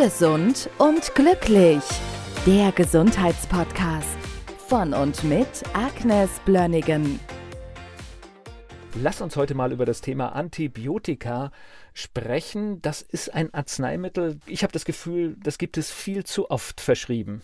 Gesund und glücklich. Der Gesundheitspodcast von und mit Agnes Blönnigan. Lass uns heute mal über das Thema Antibiotika sprechen. Das ist ein Arzneimittel. Ich habe das Gefühl, das gibt es viel zu oft verschrieben.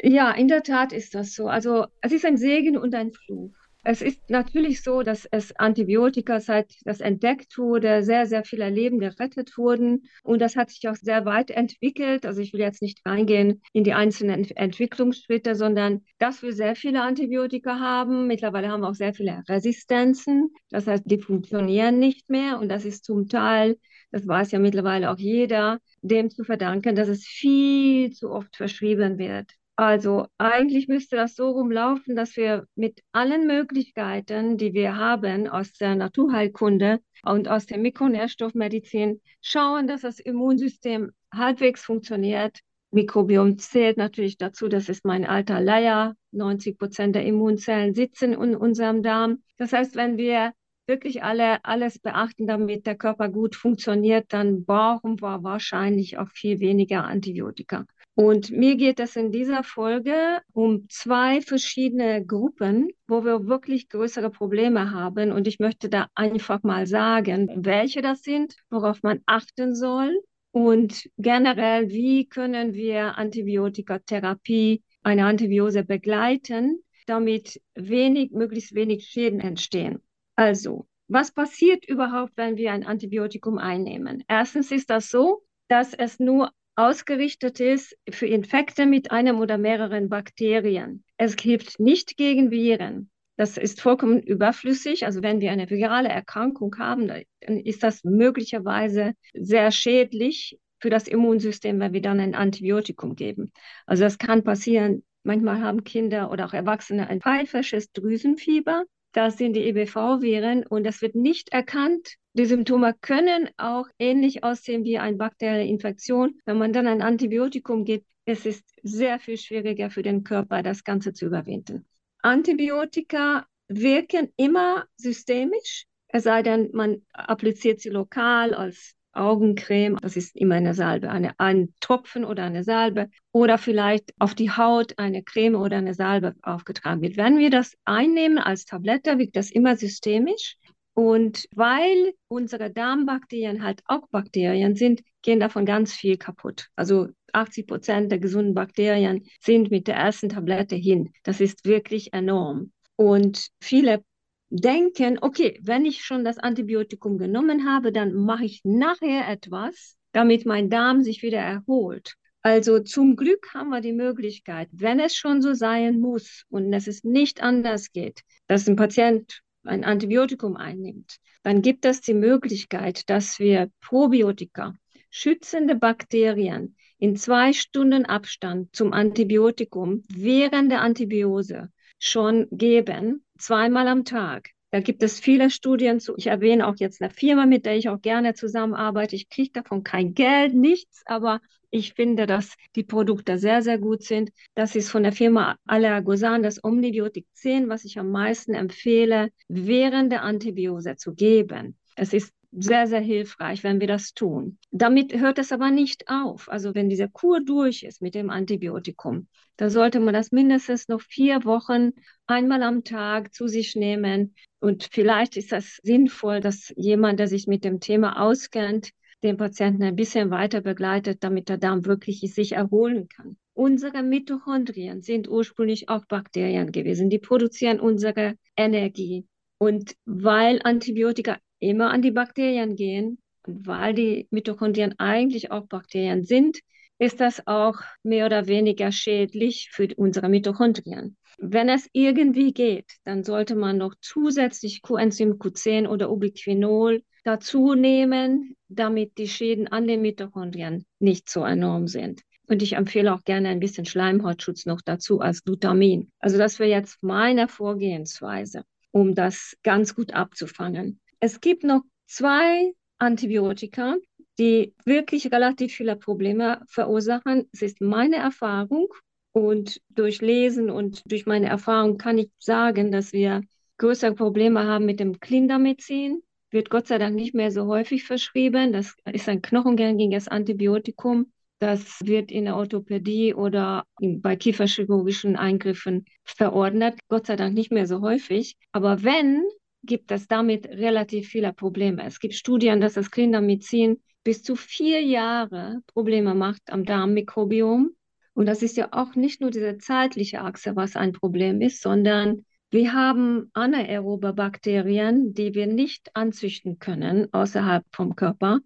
Ja, in der Tat ist das so. Also es ist ein Segen und ein Fluch. Es ist natürlich so, dass es Antibiotika, seit das entdeckt wurde, sehr, sehr viele Leben gerettet wurden. Und das hat sich auch sehr weit entwickelt. Also ich will jetzt nicht reingehen in die einzelnen Entwicklungsschritte, sondern dass wir sehr viele Antibiotika haben. Mittlerweile haben wir auch sehr viele Resistenzen. Das heißt, die funktionieren nicht mehr. Und das ist zum Teil, das weiß ja mittlerweile auch jeder, dem zu verdanken, dass es viel zu oft verschrieben wird. Also eigentlich müsste das so rumlaufen, dass wir mit allen Möglichkeiten, die wir haben aus der Naturheilkunde und aus der Mikronährstoffmedizin, schauen, dass das Immunsystem halbwegs funktioniert. Mikrobiom zählt natürlich dazu, das ist mein alter Leier. 90 Prozent der Immunzellen sitzen in unserem Darm. Das heißt, wenn wir wirklich alle, alles beachten, damit der Körper gut funktioniert, dann brauchen wir wahrscheinlich auch viel weniger Antibiotika. Und mir geht es in dieser Folge um zwei verschiedene Gruppen, wo wir wirklich größere Probleme haben. Und ich möchte da einfach mal sagen, welche das sind, worauf man achten soll und generell, wie können wir Antibiotikatherapie, eine Antibiose begleiten, damit wenig, möglichst wenig Schäden entstehen. Also, was passiert überhaupt, wenn wir ein Antibiotikum einnehmen? Erstens ist das so, dass es nur ausgerichtet ist für Infekte mit einem oder mehreren Bakterien. Es hilft nicht gegen Viren. Das ist vollkommen überflüssig. Also wenn wir eine virale Erkrankung haben, dann ist das möglicherweise sehr schädlich für das Immunsystem, wenn wir dann ein Antibiotikum geben. Also das kann passieren. Manchmal haben Kinder oder auch Erwachsene ein pfeifisches Drüsenfieber. Das sind die EBV-Viren und das wird nicht erkannt die Symptome können auch ähnlich aussehen wie eine bakterielle Infektion. Wenn man dann ein Antibiotikum gibt, es ist sehr viel schwieriger für den Körper, das Ganze zu überwinden. Antibiotika wirken immer systemisch, es sei denn, man appliziert sie lokal als Augencreme, das ist immer eine Salbe, eine, ein Tropfen oder eine Salbe oder vielleicht auf die Haut eine Creme oder eine Salbe aufgetragen wird. Wenn wir das einnehmen als Tablette, wirkt das immer systemisch und weil unsere Darmbakterien halt auch Bakterien sind, gehen davon ganz viel kaputt. Also 80 Prozent der gesunden Bakterien sind mit der ersten Tablette hin. Das ist wirklich enorm. Und viele denken, okay, wenn ich schon das Antibiotikum genommen habe, dann mache ich nachher etwas, damit mein Darm sich wieder erholt. Also zum Glück haben wir die Möglichkeit, wenn es schon so sein muss und es ist nicht anders geht, dass ein Patient ein Antibiotikum einnimmt, dann gibt es die Möglichkeit, dass wir Probiotika, schützende Bakterien in zwei Stunden Abstand zum Antibiotikum während der Antibiose schon geben, zweimal am Tag. Da gibt es viele Studien zu. Ich erwähne auch jetzt eine Firma, mit der ich auch gerne zusammenarbeite. Ich kriege davon kein Geld, nichts, aber ich finde, dass die Produkte sehr, sehr gut sind. Das ist von der Firma Allergosan das Omnibiotik 10, was ich am meisten empfehle, während der Antibiose zu geben. Es ist sehr, sehr hilfreich, wenn wir das tun. Damit hört es aber nicht auf. Also wenn diese Kur durch ist mit dem Antibiotikum, dann sollte man das mindestens noch vier Wochen einmal am Tag zu sich nehmen. Und vielleicht ist das sinnvoll, dass jemand, der sich mit dem Thema auskennt, den Patienten ein bisschen weiter begleitet, damit der Darm wirklich sich erholen kann. Unsere Mitochondrien sind ursprünglich auch Bakterien gewesen. Die produzieren unsere Energie. Und weil Antibiotika immer an die Bakterien gehen weil die Mitochondrien eigentlich auch Bakterien sind, ist das auch mehr oder weniger schädlich für unsere Mitochondrien. Wenn es irgendwie geht, dann sollte man noch zusätzlich Coenzym Q10 oder Ubiquinol dazu nehmen, damit die Schäden an den Mitochondrien nicht so enorm sind. Und ich empfehle auch gerne ein bisschen Schleimhautschutz noch dazu als Glutamin. Also das wäre jetzt meine Vorgehensweise, um das ganz gut abzufangen. Es gibt noch zwei Antibiotika, die wirklich relativ viele Probleme verursachen. Es ist meine Erfahrung und durch Lesen und durch meine Erfahrung kann ich sagen, dass wir größere Probleme haben mit dem Clindamycin wird Gott sei Dank nicht mehr so häufig verschrieben. Das ist ein knochengängiges Antibiotikum. Das wird in der Orthopädie oder bei kieferchirurgischen Eingriffen verordnet. Gott sei Dank nicht mehr so häufig. Aber wenn, gibt es damit relativ viele Probleme. Es gibt Studien, dass das Kindermedizin bis zu vier Jahre Probleme macht am Darmmikrobiom. Und das ist ja auch nicht nur diese zeitliche Achse, was ein Problem ist, sondern wir haben anaerobe Bakterien, die wir nicht anzüchten können außerhalb vom Körper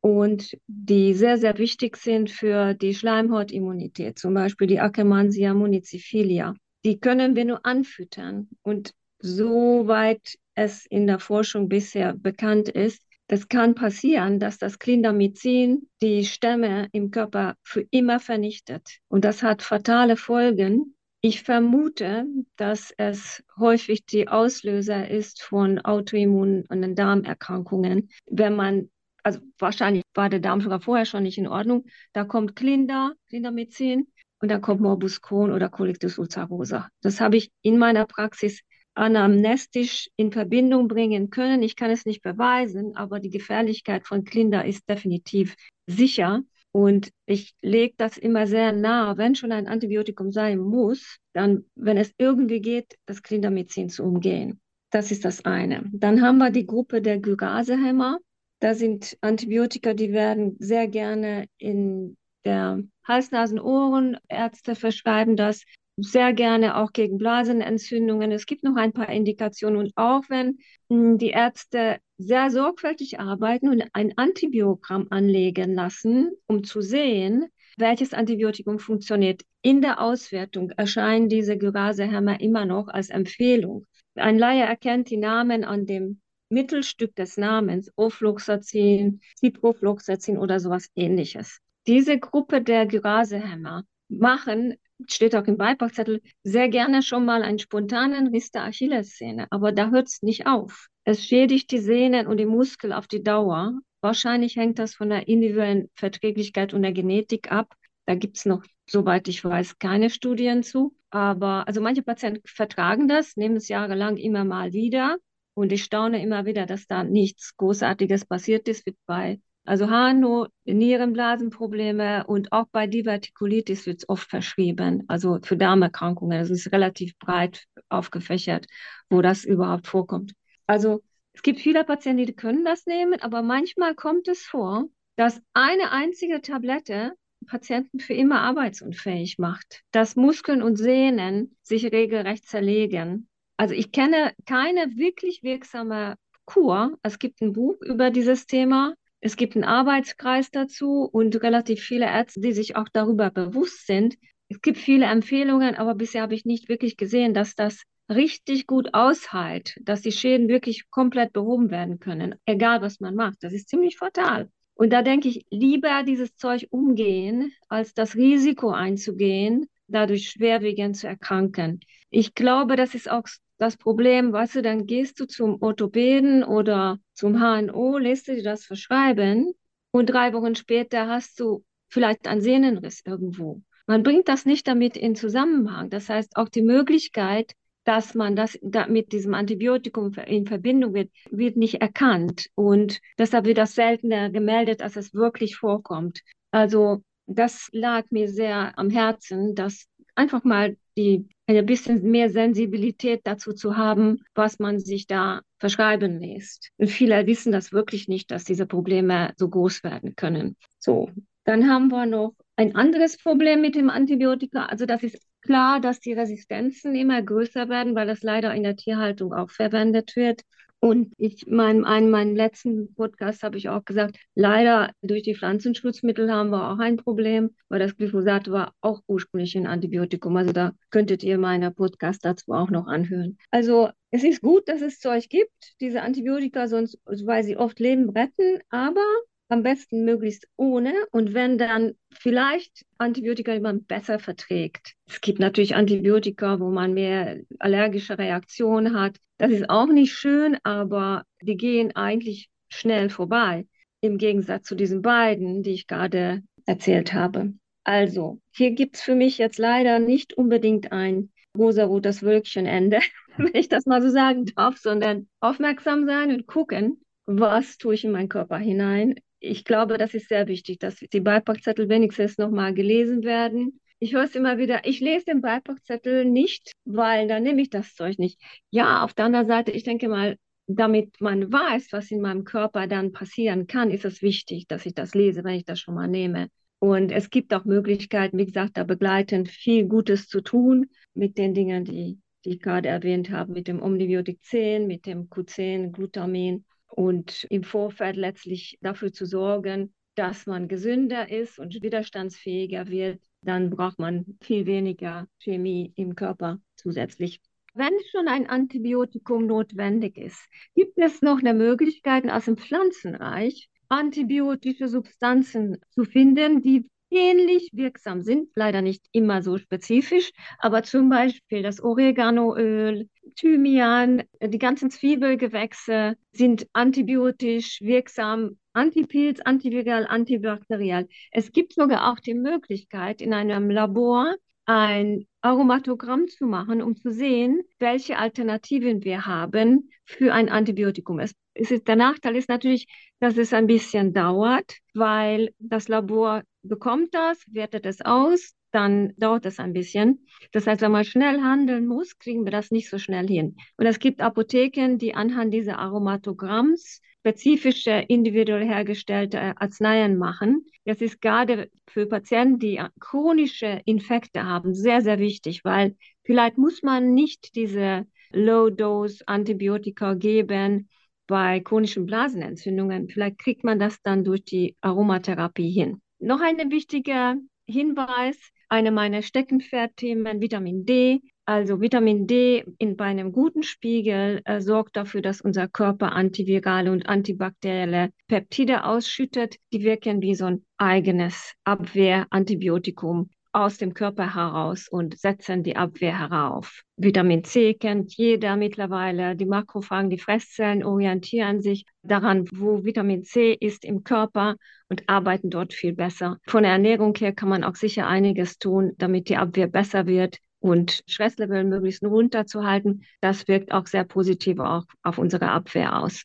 und die sehr, sehr wichtig sind für die Schleimhautimmunität, zum Beispiel die Akkermansia municipilia. Die können wir nur anfüttern. Und soweit es in der Forschung bisher bekannt ist, das kann passieren, dass das Clindamycin die Stämme im Körper für immer vernichtet. Und das hat fatale Folgen ich vermute, dass es häufig die Auslöser ist von Autoimmun- und Darmerkrankungen. Wenn man, also wahrscheinlich war der Darm sogar vorher schon nicht in Ordnung, da kommt Klinder, Klindermedizin und dann kommt Morbus Crohn oder Colitis ulcerosa. Das habe ich in meiner Praxis anamnestisch in Verbindung bringen können. Ich kann es nicht beweisen, aber die Gefährlichkeit von Klinder ist definitiv sicher. Und ich lege das immer sehr nah, wenn schon ein Antibiotikum sein muss, dann, wenn es irgendwie geht, das Clindamycin zu umgehen. Das ist das eine. Dann haben wir die Gruppe der Gyrasehämmer. Da sind Antibiotika, die werden sehr gerne in der Hals-Nasen-Ohren-Ärzte verschreiben das sehr gerne auch gegen Blasenentzündungen. Es gibt noch ein paar Indikationen und auch wenn hm, die Ärzte sehr sorgfältig arbeiten und ein Antibiogramm anlegen lassen, um zu sehen, welches Antibiotikum funktioniert. In der Auswertung erscheinen diese Gyrasehämmer immer noch als Empfehlung. Ein Laie erkennt die Namen an dem Mittelstück des Namens, Ofloxacin, Ciprofloxacin oder sowas ähnliches. Diese Gruppe der Gyrasehämmer machen steht auch im Beipackzettel, sehr gerne schon mal einen spontanen Riss der Achillessehne. Aber da hört es nicht auf. Es schädigt die Sehnen und die Muskel auf die Dauer. Wahrscheinlich hängt das von der individuellen Verträglichkeit und der Genetik ab. Da gibt es noch, soweit ich weiß, keine Studien zu. Aber also manche Patienten vertragen das, nehmen es jahrelang immer mal wieder. Und ich staune immer wieder, dass da nichts Großartiges passiert ist, wie bei also HNO, Nierenblasenprobleme und auch bei Divertikulitis wird es oft verschrieben, also für Darmerkrankungen. Es ist relativ breit aufgefächert, wo das überhaupt vorkommt. Also es gibt viele Patienten, die können das nehmen, aber manchmal kommt es vor, dass eine einzige Tablette Patienten für immer arbeitsunfähig macht, dass Muskeln und Sehnen sich regelrecht zerlegen. Also ich kenne keine wirklich wirksame Kur. Es gibt ein Buch über dieses Thema, es gibt einen Arbeitskreis dazu und relativ viele Ärzte, die sich auch darüber bewusst sind. Es gibt viele Empfehlungen, aber bisher habe ich nicht wirklich gesehen, dass das richtig gut aushält, dass die Schäden wirklich komplett behoben werden können, egal was man macht. Das ist ziemlich fatal. Und da denke ich, lieber dieses Zeug umgehen, als das Risiko einzugehen, dadurch schwerwiegend zu erkranken. Ich glaube, das ist auch das Problem, weißt du, dann gehst du zum Orthopäden oder zum HNO, lässt du dir das verschreiben und drei Wochen später hast du vielleicht einen Sehnenriss irgendwo. Man bringt das nicht damit in Zusammenhang. Das heißt, auch die Möglichkeit, dass man das da mit diesem Antibiotikum in Verbindung wird, wird nicht erkannt. Und deshalb wird das seltener gemeldet, als es wirklich vorkommt. Also das lag mir sehr am Herzen, dass einfach mal die ein bisschen mehr Sensibilität dazu zu haben, was man sich da verschreiben lässt. Und viele wissen das wirklich nicht, dass diese Probleme so groß werden können. So, dann haben wir noch ein anderes Problem mit dem Antibiotika. Also das ist klar, dass die Resistenzen immer größer werden, weil das leider in der Tierhaltung auch verwendet wird. Und ich mein, in meinem letzten Podcast habe ich auch gesagt, leider durch die Pflanzenschutzmittel haben wir auch ein Problem, weil das Glyphosat war auch ursprünglich ein Antibiotikum. Also da könntet ihr meine Podcast dazu auch noch anhören. Also es ist gut, dass es Zeug gibt, diese Antibiotika, sonst, weil sie oft Leben retten, aber am besten möglichst ohne und wenn dann vielleicht Antibiotika, die man besser verträgt. Es gibt natürlich Antibiotika, wo man mehr allergische Reaktionen hat. Das ist auch nicht schön, aber die gehen eigentlich schnell vorbei, im Gegensatz zu diesen beiden, die ich gerade erzählt habe. Also, hier gibt es für mich jetzt leider nicht unbedingt ein rosa-rotes Wölkchenende, wenn ich das mal so sagen darf, sondern aufmerksam sein und gucken, was tue ich in meinen Körper hinein, ich glaube, das ist sehr wichtig, dass die Beipackzettel wenigstens nochmal gelesen werden. Ich höre es immer wieder, ich lese den Beipackzettel nicht, weil dann nehme ich das Zeug nicht. Ja, auf der anderen Seite, ich denke mal, damit man weiß, was in meinem Körper dann passieren kann, ist es wichtig, dass ich das lese, wenn ich das schon mal nehme. Und es gibt auch Möglichkeiten, wie gesagt, da begleitend viel Gutes zu tun mit den Dingen, die, die ich gerade erwähnt habe, mit dem Omnibiotik 10, mit dem Q10, Glutamin und im Vorfeld letztlich dafür zu sorgen, dass man gesünder ist und widerstandsfähiger wird, dann braucht man viel weniger Chemie im Körper zusätzlich. Wenn schon ein Antibiotikum notwendig ist, gibt es noch eine Möglichkeit aus dem Pflanzenreich, antibiotische Substanzen zu finden, die ähnlich wirksam sind, leider nicht immer so spezifisch, aber zum Beispiel das Oreganoöl, Thymian, die ganzen Zwiebelgewächse sind antibiotisch wirksam, Antipilz, antiviral, antibakterial. Es gibt sogar auch die Möglichkeit, in einem Labor ein Aromatogramm zu machen, um zu sehen, welche Alternativen wir haben für ein Antibiotikum. Es ist, der Nachteil ist natürlich, dass es ein bisschen dauert, weil das Labor bekommt das, wertet es aus, dann dauert das ein bisschen. Das heißt, wenn man schnell handeln muss, kriegen wir das nicht so schnell hin. Und es gibt Apotheken, die anhand dieser Aromatogramms spezifische, individuell hergestellte Arzneien machen. Das ist gerade für Patienten, die chronische Infekte haben, sehr, sehr wichtig, weil vielleicht muss man nicht diese Low-Dose-Antibiotika geben bei chronischen Blasenentzündungen. Vielleicht kriegt man das dann durch die Aromatherapie hin. Noch ein wichtiger Hinweis, eine meiner Steckenpferdthemen, Vitamin D. Also Vitamin D in, bei einem guten Spiegel äh, sorgt dafür, dass unser Körper antivirale und antibakterielle Peptide ausschüttet. Die wirken wie so ein eigenes Abwehrantibiotikum aus dem Körper heraus und setzen die Abwehr herauf. Vitamin C kennt jeder mittlerweile. Die Makrophagen, die Fresszellen orientieren sich daran, wo Vitamin C ist im Körper und arbeiten dort viel besser. Von der Ernährung her kann man auch sicher einiges tun, damit die Abwehr besser wird und Stresslevel möglichst runterzuhalten. Das wirkt auch sehr positiv auch auf unsere Abwehr aus.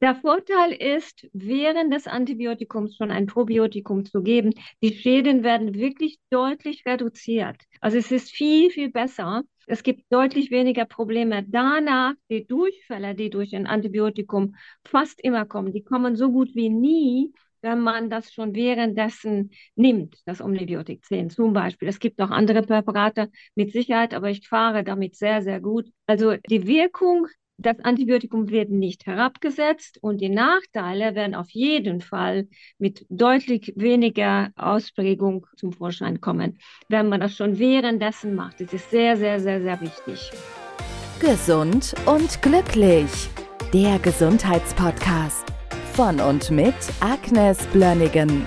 Der Vorteil ist, während des Antibiotikums schon ein Probiotikum zu geben, die Schäden werden wirklich deutlich reduziert. Also es ist viel, viel besser. Es gibt deutlich weniger Probleme. Danach die Durchfälle, die durch ein Antibiotikum fast immer kommen, die kommen so gut wie nie, wenn man das schon währenddessen nimmt, das Omnibiotik 10 zum Beispiel. Es gibt auch andere Präparate mit Sicherheit, aber ich fahre damit sehr, sehr gut. Also die Wirkung das Antibiotikum wird nicht herabgesetzt und die Nachteile werden auf jeden Fall mit deutlich weniger Ausprägung zum Vorschein kommen, wenn man das schon währenddessen macht. Das ist sehr, sehr, sehr, sehr wichtig. Gesund und glücklich. Der Gesundheitspodcast von und mit Agnes Blönnigan.